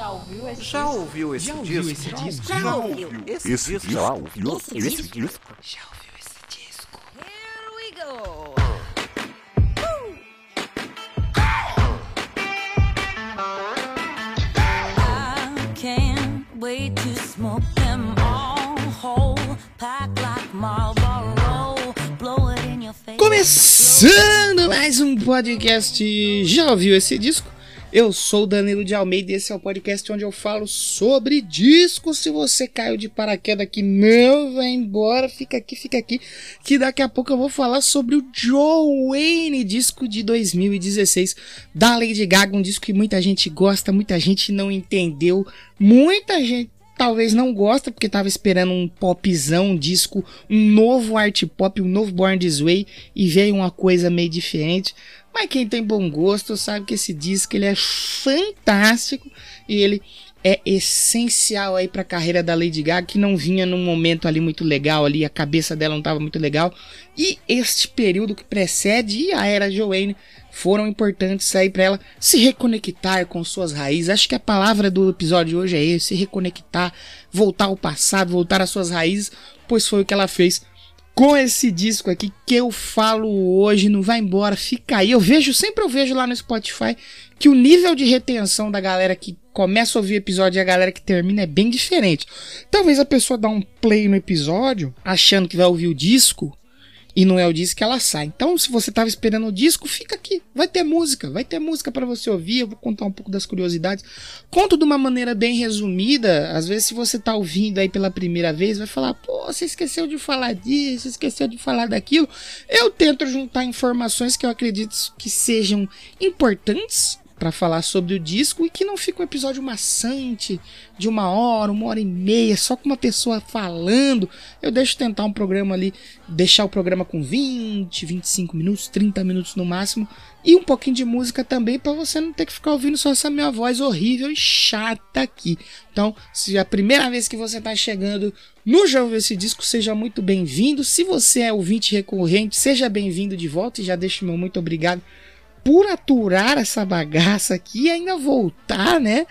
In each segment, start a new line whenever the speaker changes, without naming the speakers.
Já ouviu esse
Já
disco?
ouviu esse
Já
disco?
ouviu esse disco?
Já ouviu esse
Esse
disco?
já ouviu
Esse
esse
disco?
disco?
Já ouviu esse disco?
Here we go.
I can't wait to smoke them all whole. Pack like Marlboro, blow it in your face.
Começando mais um podcast. Já ouviu esse disco? Eu sou Danilo de Almeida e esse é o podcast onde eu falo sobre discos. Se você caiu de paraquedas aqui, não vai embora, fica aqui, fica aqui, que daqui a pouco eu vou falar sobre o Joe Wayne, disco de 2016 da Lady Gaga, um disco que muita gente gosta, muita gente não entendeu, muita gente talvez não gosta porque tava esperando um popzão, um disco, um novo art pop, um novo Born This Way e veio uma coisa meio diferente. Mas quem tem bom gosto sabe que esse disco ele é fantástico e ele é essencial aí para a carreira da Lady Gaga que não vinha num momento ali muito legal ali, a cabeça dela não estava muito legal. E este período que precede a era Joanne foram importantes aí para ela se reconectar com suas raízes. Acho que a palavra do episódio de hoje é esse, se reconectar, voltar ao passado, voltar às suas raízes, pois foi o que ela fez com esse disco aqui que eu falo hoje, não vai embora, fica aí. Eu vejo, sempre eu vejo lá no Spotify que o nível de retenção da galera que começa a ouvir o episódio e a galera que termina é bem diferente. Talvez a pessoa dá um play no episódio achando que vai ouvir o disco e não é o disco que ela sai. Então, se você estava esperando o disco, fica aqui. Vai ter música, vai ter música para você ouvir. Eu vou contar um pouco das curiosidades. Conto de uma maneira bem resumida. Às vezes, se você tá ouvindo aí pela primeira vez, vai falar: pô, você esqueceu de falar disso, esqueceu de falar daquilo. Eu tento juntar informações que eu acredito que sejam importantes para falar sobre o disco e que não fica um episódio maçante de uma hora, uma hora e meia, só com uma pessoa falando. Eu deixo tentar um programa ali, deixar o programa com 20, 25 minutos, 30 minutos no máximo e um pouquinho de música também para você não ter que ficar ouvindo só essa minha voz horrível e chata aqui. Então, se é a primeira vez que você está chegando no Já Ouviu Esse Disco, seja muito bem-vindo. Se você é ouvinte recorrente, seja bem-vindo de volta e já deixo meu muito obrigado por aturar essa bagaça aqui e ainda voltar, né?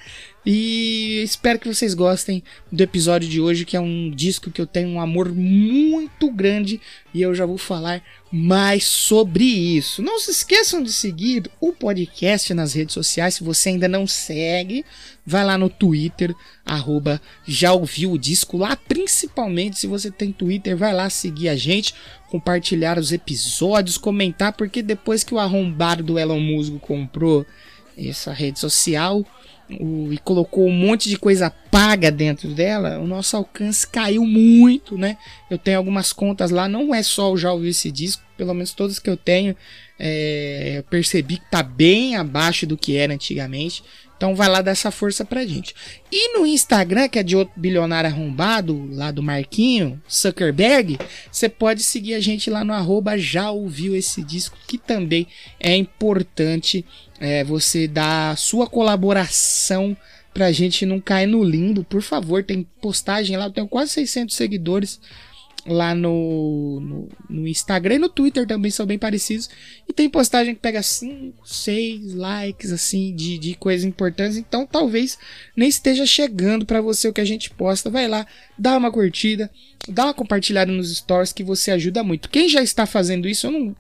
E espero que vocês gostem do episódio de hoje, que é um disco que eu tenho um amor muito grande e eu já vou falar mais sobre isso. Não se esqueçam de seguir o podcast nas redes sociais. Se você ainda não segue, vai lá no Twitter, arroba já ouviu o disco lá. Principalmente se você tem Twitter, vai lá seguir a gente, compartilhar os episódios, comentar, porque depois que o arrombado do Elon Musk comprou essa rede social o, e colocou um monte de coisa paga dentro dela, o nosso alcance caiu muito, né? Eu tenho algumas contas lá, não é só o já ouvi esse disco, pelo menos todas que eu tenho, é, eu percebi que tá bem abaixo do que era antigamente. Então vai lá dar essa força pra gente. E no Instagram, que é de outro bilionário arrombado, lá do Marquinho, Zuckerberg, você pode seguir a gente lá no arroba já ouviu esse disco, que também é importante é, você dar sua colaboração pra gente não cair no limbo. Por favor, tem postagem lá, eu tenho quase 600 seguidores lá no, no, no, Instagram e no Twitter também são bem parecidos. E tem postagem que pega 5, 6 likes assim de, de coisas importantes. Então talvez nem esteja chegando para você o que a gente posta. Vai lá, dá uma curtida, dá uma compartilhada nos stories que você ajuda muito. Quem já está fazendo isso, eu não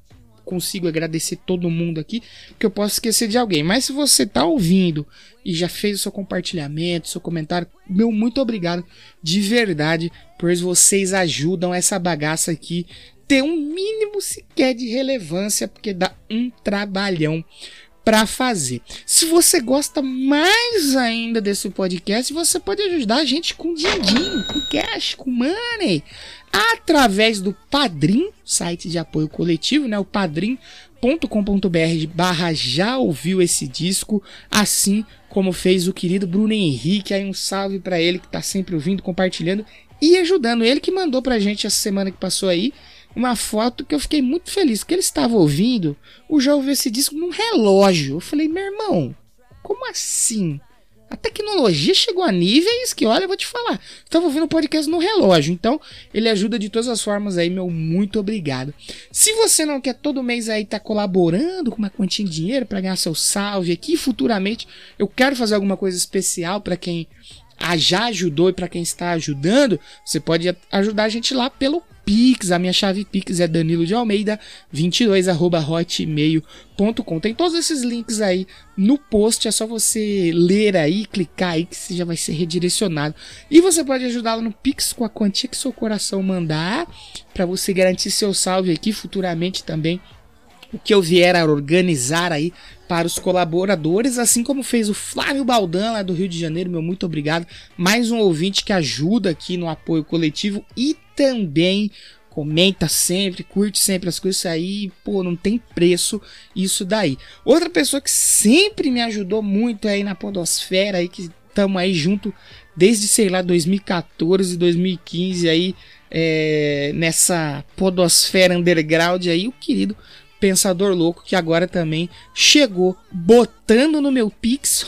consigo agradecer todo mundo aqui, porque eu posso esquecer de alguém. Mas se você está ouvindo e já fez o seu compartilhamento, seu comentário, meu muito obrigado de verdade, pois vocês ajudam essa bagaça aqui ter um mínimo sequer de relevância, porque dá um trabalhão para fazer. Se você gosta mais ainda desse podcast, você pode ajudar a gente com din-din, com cash, com money, através do Padrim, site de apoio coletivo, né? O padrim.com.br barra já ouviu esse disco, assim como fez o querido Bruno Henrique, aí um salve para ele que tá sempre ouvindo, compartilhando e ajudando. Ele que mandou pra gente essa semana que passou aí, uma foto que eu fiquei muito feliz, porque ele estava ouvindo o Já ouviu esse disco num relógio. Eu falei, meu irmão, como assim? A tecnologia chegou a níveis que, olha, eu vou te falar. Estava ouvindo o podcast no relógio, então ele ajuda de todas as formas aí, meu muito obrigado. Se você não quer todo mês aí estar tá colaborando com uma quantia de dinheiro para ganhar seu salve aqui, futuramente eu quero fazer alguma coisa especial para quem já ajudou e para quem está ajudando, você pode ajudar a gente lá pelo Pix. A minha chave Pix é Danilo de Almeida 22 hotmail.com. Tem todos esses links aí no post, é só você ler aí, clicar aí que você já vai ser redirecionado. E você pode ajudá-lo no Pix com a quantia que seu coração mandar, para você garantir seu salve aqui futuramente também o que eu vier a organizar aí para os colaboradores, assim como fez o Flávio Baldan lá do Rio de Janeiro, meu muito obrigado. Mais um ouvinte que ajuda aqui no apoio coletivo e também comenta sempre, curte sempre as coisas aí, pô, não tem preço isso daí. Outra pessoa que sempre me ajudou muito aí na podosfera aí que estamos aí junto desde sei lá 2014, 2015 aí é, nessa podosfera underground aí, o querido Pensador Louco, que agora também chegou botando no meu Pix,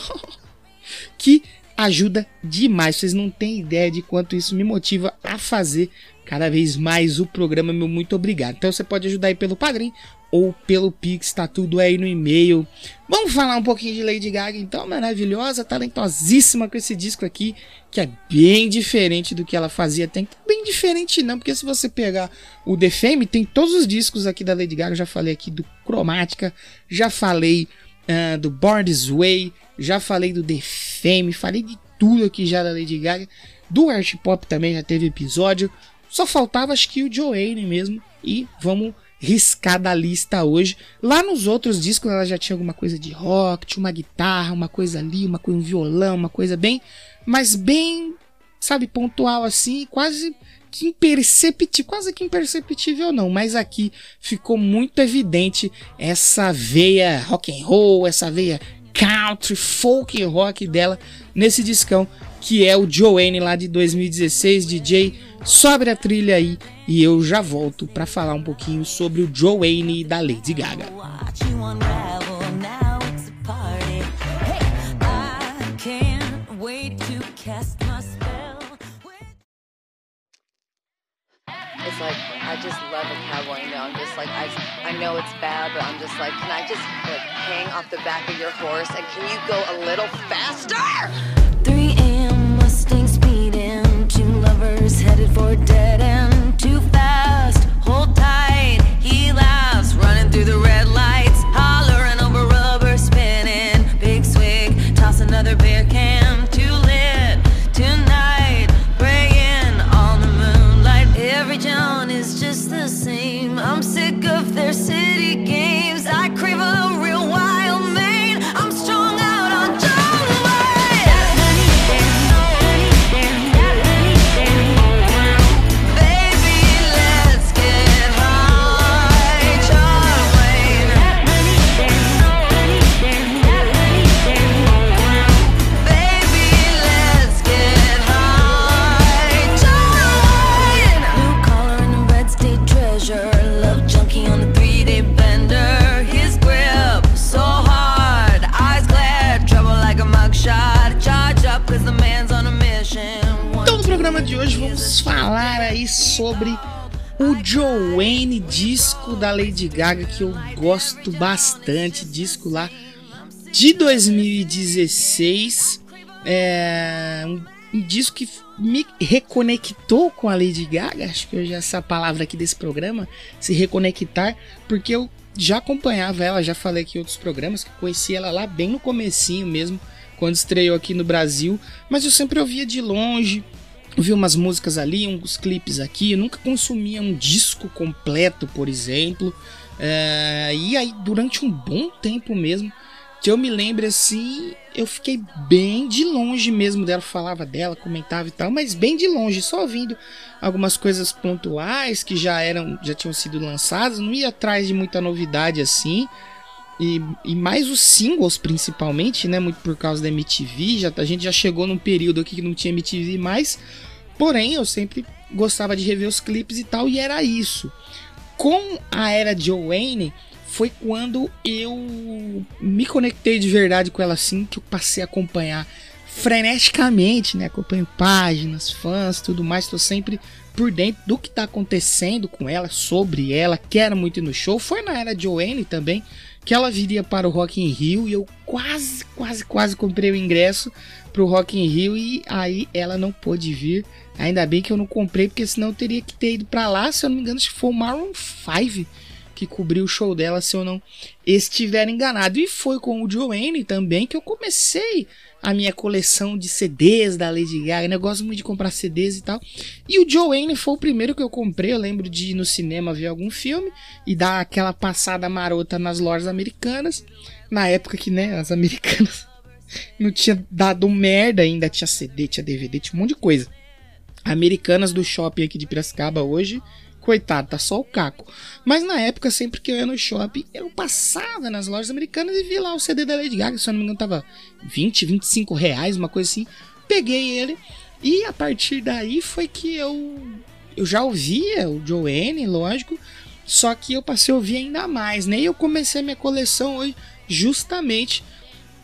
que ajuda demais. Vocês não têm ideia de quanto isso me motiva a fazer cada vez mais o programa. Meu muito obrigado. Então você pode ajudar aí pelo Padrim ou pelo Pix, tá tudo aí no e-mail. Vamos falar um pouquinho de Lady Gaga, então, maravilhosa, talentosíssima com esse disco aqui, que é bem diferente do que ela fazia. Tem bem diferente não, porque se você pegar o The Fame, tem todos os discos aqui da Lady Gaga, já falei aqui do Cromática, já falei uh, do Born This Way, já falei do The Fame, falei de tudo aqui já da Lady Gaga. Do Art Pop também já teve episódio. Só faltava acho que o Joanne mesmo. E vamos riscar da lista hoje. Lá nos outros discos ela já tinha alguma coisa de rock, tinha uma guitarra, uma coisa ali, uma coisa, um violão, uma coisa bem, mas bem, sabe, pontual assim, quase que imperceptível, quase que imperceptível não, mas aqui ficou muito evidente essa veia rock and roll, essa veia country, folk rock dela nesse discão que é o Joanne lá de 2016, DJ. Sobe a trilha aí e eu já volto para falar um pouquinho sobre o Joanne da Lady Gaga.
It's like I just love a cowboy. Know, I'm just like I, I know it's bad, but I'm just like, can I just like hang off the back of your horse and can you go a little faster?
For dead
Joanne disco da Lady Gaga que eu gosto bastante, disco lá de 2016, é um, um disco que me reconectou com a Lady Gaga, acho que hoje é essa palavra aqui desse programa, se reconectar, porque eu já acompanhava ela, já falei aqui em outros programas que conheci ela lá bem no comecinho mesmo, quando estreou aqui no Brasil, mas eu sempre ouvia de longe, ouvia umas músicas ali, uns clipes aqui, eu nunca consumia um disco completo, por exemplo. É, e aí, durante um bom tempo mesmo, que eu me lembro assim, eu fiquei bem de longe mesmo dela, falava dela, comentava e tal, mas bem de longe, só ouvindo algumas coisas pontuais que já eram, já tinham sido lançadas, não ia atrás de muita novidade assim. E, e mais os singles principalmente, né, muito por causa da MTV, já a gente já chegou num período aqui que não tinha MTV mais. Porém, eu sempre gostava de rever os clipes e tal, e era isso. Com a era Joanne, foi quando eu me conectei de verdade com ela assim, que eu passei a acompanhar freneticamente, né? Acompanho páginas, fãs, tudo mais, tô sempre por dentro do que tá acontecendo com ela, sobre ela, quero muito ir no show. Foi na era de Joanne também, que ela viria para o Rock in Rio e eu quase, quase, quase comprei o ingresso pro Rock in Rio e aí ela não pôde vir. Ainda bem que eu não comprei, porque senão eu teria que ter ido para lá, se eu não me engano, que foi o Maroon 5 que cobriu o show dela, se eu não estiver enganado. E foi com o Joanne também que eu comecei a minha coleção de CDs da Lady Gaga. Eu gosto muito de comprar CDs e tal. E o Joanne foi o primeiro que eu comprei. Eu lembro de ir no cinema ver algum filme e dar aquela passada marota nas lojas americanas. Na época que, né, as americanas não tinha dado merda ainda. Tinha CD, tinha DVD, tinha um monte de coisa. Americanas do shopping aqui de Piracicaba hoje coitado, tá só o caco. Mas na época, sempre que eu ia no shopping, eu passava nas lojas americanas e via lá o CD da Lady Gaga, se eu não me engano, tava 20, 25 reais, uma coisa assim. Peguei ele e a partir daí foi que eu, eu já ouvia o Joanne, lógico, só que eu passei a ouvir ainda mais, né? E eu comecei a minha coleção hoje justamente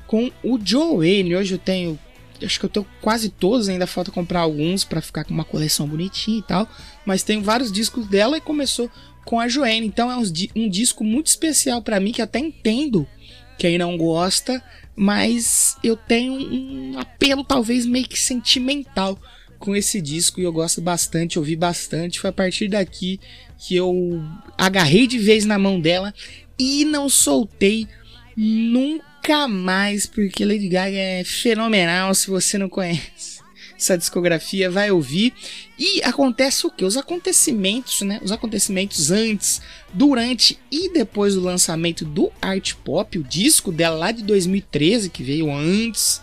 com o Joanne. Hoje eu tenho acho que eu tenho quase todos, ainda falta comprar alguns para ficar com uma coleção bonitinha e tal. Mas tenho vários discos dela e começou com a Joanne. Então é um, um disco muito especial para mim, que até entendo quem não gosta, mas eu tenho um apelo talvez meio que sentimental com esse disco e eu gosto bastante, ouvi bastante. Foi a partir daqui que eu agarrei de vez na mão dela e não soltei nunca mais, porque Lady Gaga é fenomenal. Se você não conhece essa discografia, vai ouvir. E acontece o que? Os acontecimentos, né? Os acontecimentos antes, durante e depois do lançamento do Art Pop, o disco dela lá de 2013, que veio antes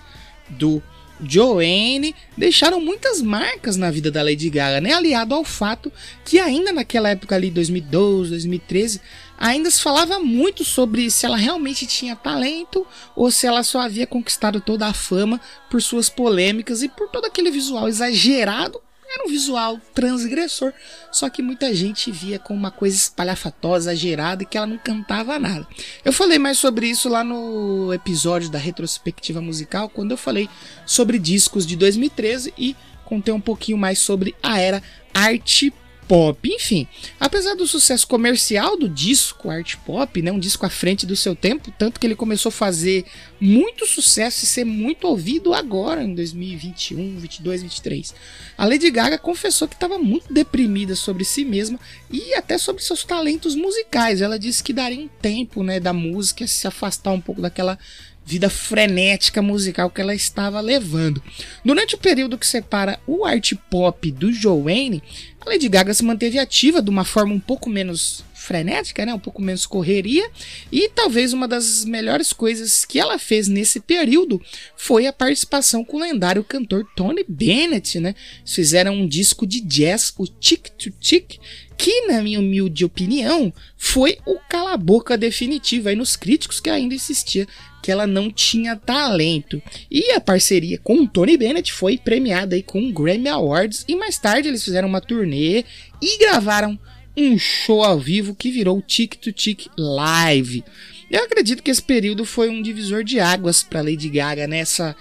do Joanne, deixaram muitas marcas na vida da Lady Gaga, né? Aliado ao fato que ainda naquela época ali, 2012, 2013, ainda se falava muito sobre se ela realmente tinha talento ou se ela só havia conquistado toda a fama por suas polêmicas e por todo aquele visual exagerado. Era um visual transgressor, só que muita gente via como uma coisa espalhafatosa, exagerada e que ela não cantava nada. Eu falei mais sobre isso lá no episódio da retrospectiva musical, quando eu falei sobre discos de 2013 e contei um pouquinho mais sobre a era art pop. Enfim, apesar do sucesso comercial do disco art pop, né, um disco à frente do seu tempo, tanto que ele começou a fazer muito sucesso e ser muito ouvido agora em 2021, 22, 23. A Lady Gaga confessou que estava muito deprimida sobre si mesma e até sobre seus talentos musicais. Ela disse que daria um tempo, né, da música se afastar um pouco daquela vida frenética musical que ela estava levando. Durante o período que separa o art pop do Joanne, a Lady Gaga se manteve ativa de uma forma um pouco menos frenética, né? um pouco menos correria, e talvez uma das melhores coisas que ela fez nesse período foi a participação com o lendário cantor Tony Bennett. Né? Fizeram um disco de jazz, o Tick to Tick, que, na minha humilde opinião, foi o cala-boca definitivo aí nos críticos que ainda insistia que ela não tinha talento. E a parceria com o Tony Bennett foi premiada aí com o Grammy Awards e mais tarde eles fizeram uma turnê e gravaram um show ao vivo que virou Tick to Tick Live. Eu acredito que esse período foi um divisor de águas para Lady Gaga nessa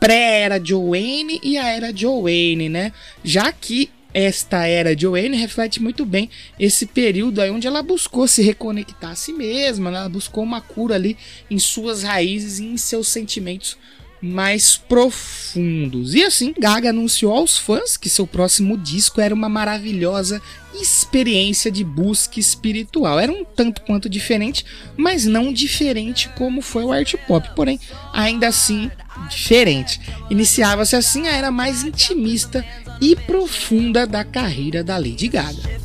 pré-era Joanne e a era Joanne, né? Já que esta era Joanne reflete muito bem esse período aí onde ela buscou se reconectar a si mesma, né? ela buscou uma cura ali em suas raízes e em seus sentimentos mais profundos. E assim, Gaga anunciou aos fãs que seu próximo disco era uma maravilhosa experiência de busca espiritual. Era um tanto quanto diferente, mas não diferente como foi o art pop, porém, ainda assim diferente. Iniciava-se assim a era mais intimista e profunda da carreira da Lady Gaga.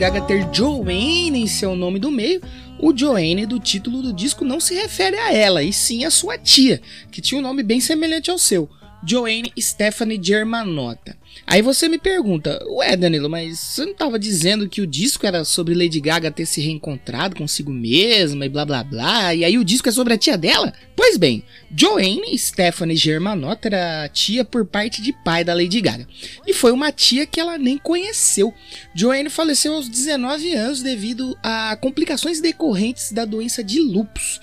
Gaga ter Joanne em seu nome do meio, o Joanne do título do disco não se refere a ela, e sim a sua tia, que tinha um nome bem semelhante ao seu, Joanne Stephanie Germanotta. Aí você me pergunta, ué Danilo, mas você não estava dizendo que o disco era sobre Lady Gaga ter se reencontrado consigo mesma e blá blá blá, e aí o disco é sobre a tia dela? Pois bem, Joanne Stephanie Germanotta era tia por parte de pai da Lady Gaga, e foi uma tia que ela nem conheceu. Joanne faleceu aos 19 anos devido a complicações decorrentes da doença de lupus.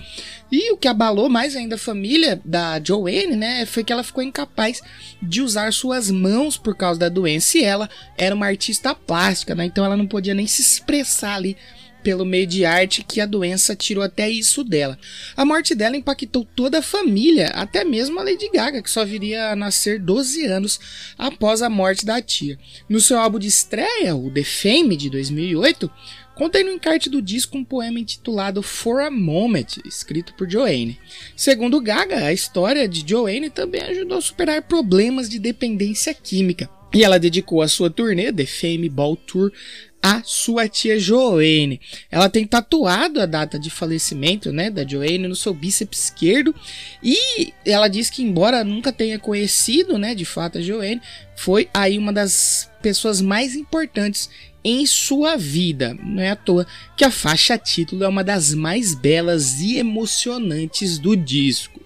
E o que abalou mais ainda a família da Joanne, né, foi que ela ficou incapaz de usar suas mãos por causa da doença. E ela era uma artista plástica, né, então ela não podia nem se expressar ali pelo meio de arte que a doença tirou até isso dela. A morte dela impactou toda a família, até mesmo a Lady Gaga, que só viria a nascer 12 anos após a morte da tia. No seu álbum de estreia, o The Fame de 2008, Contém no encarte do disco um poema intitulado For a Moment, escrito por Joanne. Segundo Gaga, a história de Joanne também ajudou a superar problemas de dependência química. E ela dedicou a sua turnê, The Fame Ball Tour, a sua tia Joanne. Ela tem tatuado a data de falecimento, né, da Joanne no seu bíceps esquerdo e ela diz que embora nunca tenha conhecido, né, de fato a Joanne, foi aí uma das pessoas mais importantes em sua vida. Não é à toa que a faixa título é uma das mais belas e emocionantes do disco.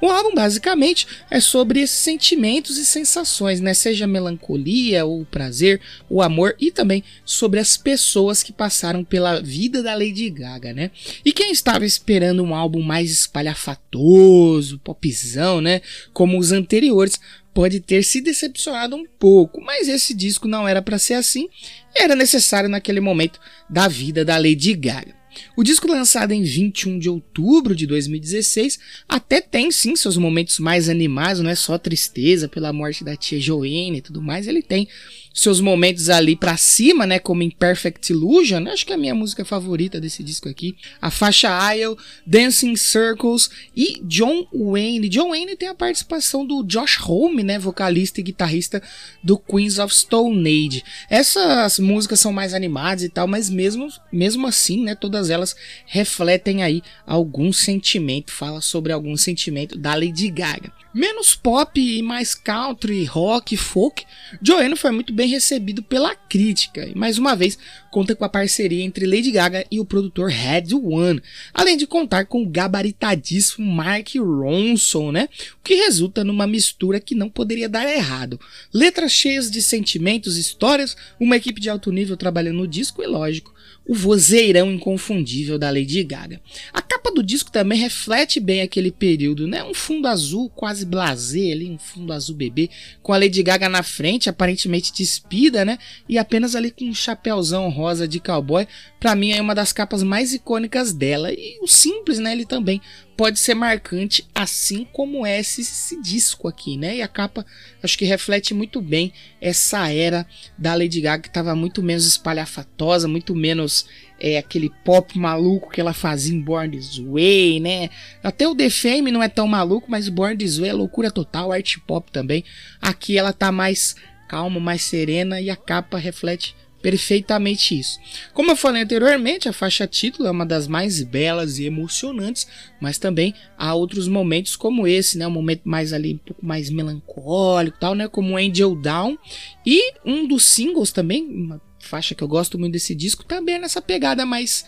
O álbum basicamente é sobre esses sentimentos e sensações, né? Seja melancolia, o prazer, o amor e também sobre as pessoas que passaram pela vida da Lady Gaga, né? E quem estava esperando um álbum mais espalhafatoso, popzão, né? Como os anteriores, pode ter se decepcionado um pouco, mas esse disco não era para ser assim, era necessário naquele momento da vida da Lady Gaga. O disco lançado em 21 de outubro de 2016 até tem sim seus momentos mais animados, não é só tristeza pela morte da tia Joanne e tudo mais, ele tem seus momentos ali para cima, né, como Imperfect Illusion, acho que é a minha música favorita desse disco aqui, a faixa Isle, Dancing Circles e John Wayne. John Wayne tem a participação do Josh Homme, né, vocalista e guitarrista do Queens of Stone Age. Essas músicas são mais animadas e tal, mas mesmo mesmo assim, né, todas elas refletem aí algum sentimento, fala sobre algum sentimento da Lady Gaga. Menos pop e mais country, rock, folk, Joanne foi muito bem recebido pela crítica e mais uma vez conta com a parceria entre Lady Gaga e o produtor Red One, além de contar com o gabaritadíssimo Mark Ronson, né? O que resulta numa mistura que não poderia dar errado. Letras cheias de sentimentos, histórias, uma equipe de alto nível trabalhando no disco e lógico, o vozeirão inconfundível da Lady Gaga. A capa do disco também reflete bem aquele período, né? Um fundo azul quase blasé ali, um fundo azul bebê, com a Lady Gaga na frente, aparentemente despida, né? E apenas ali com um chapéuzão rosa de cowboy. Para mim é uma das capas mais icônicas dela e o simples, né? Ele também pode ser marcante, assim como é esse, esse, disco aqui, né? E a capa acho que reflete muito bem essa era da Lady Gaga que estava muito menos espalhafatosa, muito menos é, aquele pop maluco que ela fazia em Born This Way, né? Até o The Fame não é tão maluco, mas Born This Way é loucura total, art pop também. Aqui ela tá mais calma, mais serena e a capa reflete perfeitamente isso. Como eu falei anteriormente, a faixa título é uma das mais belas e emocionantes, mas também há outros momentos como esse, né, um momento mais ali um pouco mais melancólico, tal, né, como Angel Down. E um dos singles também, uma faixa que eu gosto muito desse disco, também é nessa pegada mais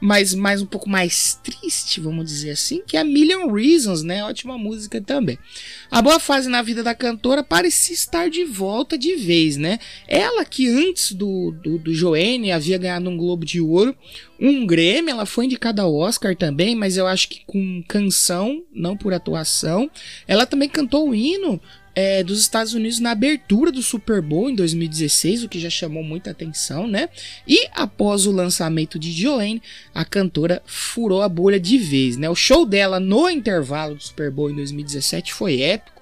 mas mais um pouco mais triste, vamos dizer assim, que é a Million Reasons, né? Ótima música também. A boa fase na vida da cantora parecia estar de volta de vez, né? Ela que antes do, do, do Joanne havia ganhado um Globo de Ouro, um Grêmio, ela foi indicada ao Oscar também, mas eu acho que com canção, não por atuação. Ela também cantou o hino é, dos Estados Unidos na abertura do Super Bowl em 2016, o que já chamou muita atenção, né? E após o lançamento de Joanne, a cantora furou a bolha de vez, né? O show dela no intervalo do Super Bowl em 2017 foi épico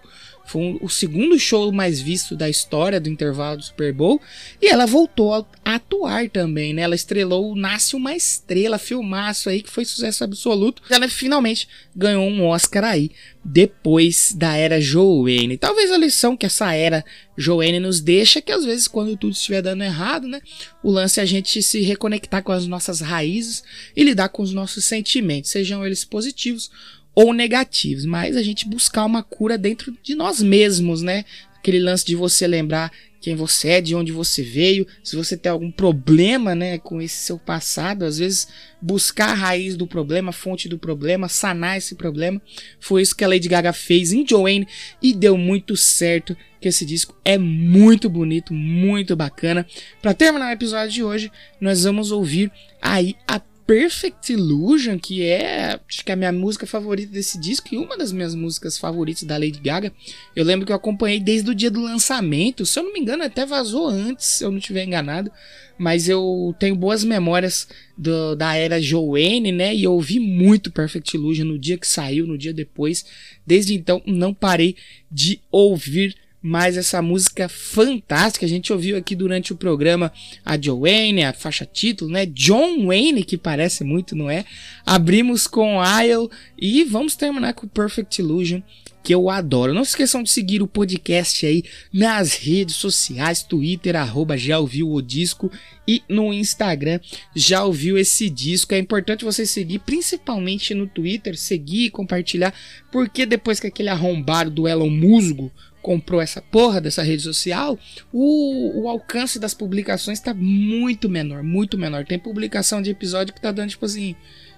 Foi um, o segundo show mais visto da história do intervalo do Super Bowl. E ela voltou a, atuar também, né? Ela estrelou o Nasce uma Estrela, filmaço aí, que foi sucesso absoluto. Ela finalmente ganhou um Oscar aí, depois da era Joanne. Talvez a lição que essa era Joanne nos deixa é que às vezes quando tudo estiver dando errado, né? O lance é a gente se reconectar com as nossas raízes e lidar com os nossos sentimentos, sejam eles positivos ou negativos, mas a gente buscar uma cura dentro de nós mesmos, né? Aquele lance de você lembrar quem você é, de onde você veio, se você tem algum problema, né, com esse seu passado, às vezes buscar a raiz do problema, a fonte do problema, sanar esse problema. Foi isso que a Lady Gaga fez em Joanne e deu muito certo, que esse disco é muito bonito, muito bacana. Para terminar o episódio de hoje, nós vamos ouvir aí a Perfect Illusion, que é acho que é a minha música favorita desse disco e uma das minhas músicas favoritas da Lady Gaga. Eu lembro que eu acompanhei desde o dia do lançamento, se eu não me engano, até vazou antes, se eu não estiver enganado. Mas eu tenho boas memórias do, da era Joanne, né? E eu ouvi muito Perfect Illusion no dia que saiu, no dia depois. Desde então, não parei de ouvir mas essa música fantástica, a gente ouviu aqui durante o programa a Joanne, a faixa título, né? John Wayne, que parece muito, não é? Abrimos com Isle e vamos terminar com Perfect Illusion, que eu adoro. Não se esqueçam de seguir o podcast aí nas redes sociais, Twitter, arroba já ouviu o disco e no Instagram já ouviu esse disco. É importante você seguir, principalmente no Twitter, seguir e compartilhar, porque depois que aquele arrombado do Elon Musgo comprou essa porra dessa rede social, o, o alcance das publicações está muito menor, muito menor. Tem publicação de episódio que tá dando tipo assim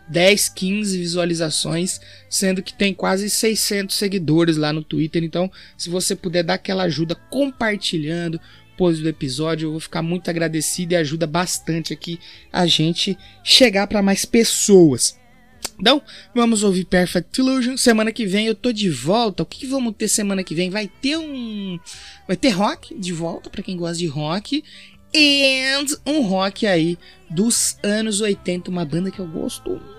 10, 15 visualizações, sendo que tem quase 600 seguidores lá no Twitter. Então, se você puder dar aquela ajuda compartilhando depois do episódio, eu vou ficar muito agradecido e ajuda bastante aqui a gente chegar para mais pessoas. Então, vamos ouvir Perfect Illusion. Semana que vem eu tô de volta. O que, que vamos ter semana que vem? Vai ter um. Vai ter rock de volta, para quem gosta de rock. E um rock aí dos anos 80, uma banda que eu gosto muito.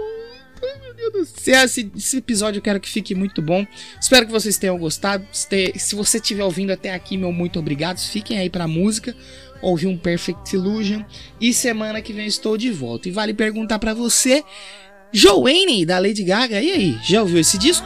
Meu Deus do céu, esse, esse, episódio eu quero que fique muito bom. Espero que vocês tenham gostado. Se, se você estiver ouvindo até aqui, meu muito obrigado. Fiquem aí pra música ouvir um Perfect Illusion. E semana que vem estou de volta. E vale perguntar para você Joanne, da Lady Gaga. E aí, já ouviu esse disco?